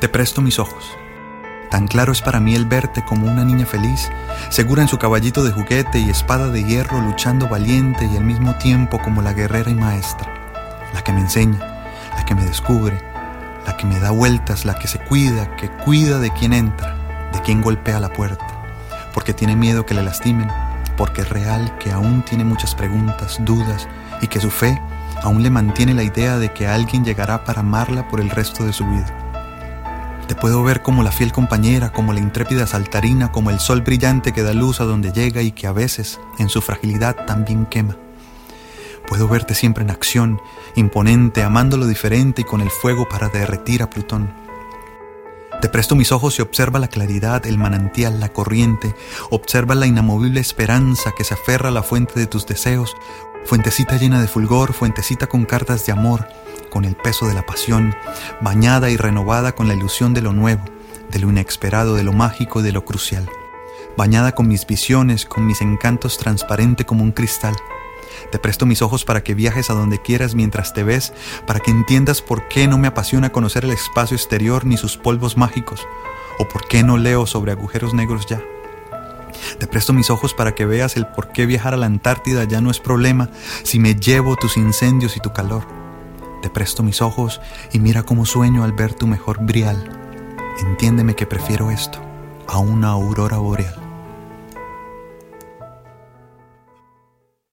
Te presto mis ojos. Tan claro es para mí el verte como una niña feliz, segura en su caballito de juguete y espada de hierro, luchando valiente y al mismo tiempo como la guerrera y maestra, la que me enseña, la que me descubre, la que me da vueltas, la que se cuida, que cuida de quien entra, de quien golpea la puerta, porque tiene miedo que le lastimen, porque es real que aún tiene muchas preguntas, dudas y que su fe aún le mantiene la idea de que alguien llegará para amarla por el resto de su vida. Te puedo ver como la fiel compañera, como la intrépida saltarina, como el sol brillante que da luz a donde llega y que a veces, en su fragilidad, también quema. Puedo verte siempre en acción, imponente, amando lo diferente y con el fuego para derretir a Plutón. Te presto mis ojos y observa la claridad, el manantial, la corriente, observa la inamovible esperanza que se aferra a la fuente de tus deseos, fuentecita llena de fulgor, fuentecita con cartas de amor, con el peso de la pasión, bañada y renovada con la ilusión de lo nuevo, de lo inesperado, de lo mágico, de lo crucial, bañada con mis visiones, con mis encantos transparente como un cristal. Te presto mis ojos para que viajes a donde quieras mientras te ves, para que entiendas por qué no me apasiona conocer el espacio exterior ni sus polvos mágicos, o por qué no leo sobre agujeros negros ya. Te presto mis ojos para que veas el por qué viajar a la Antártida ya no es problema si me llevo tus incendios y tu calor te presto mis ojos y mira cómo sueño al ver tu mejor brial. Entiéndeme que prefiero esto a una aurora boreal.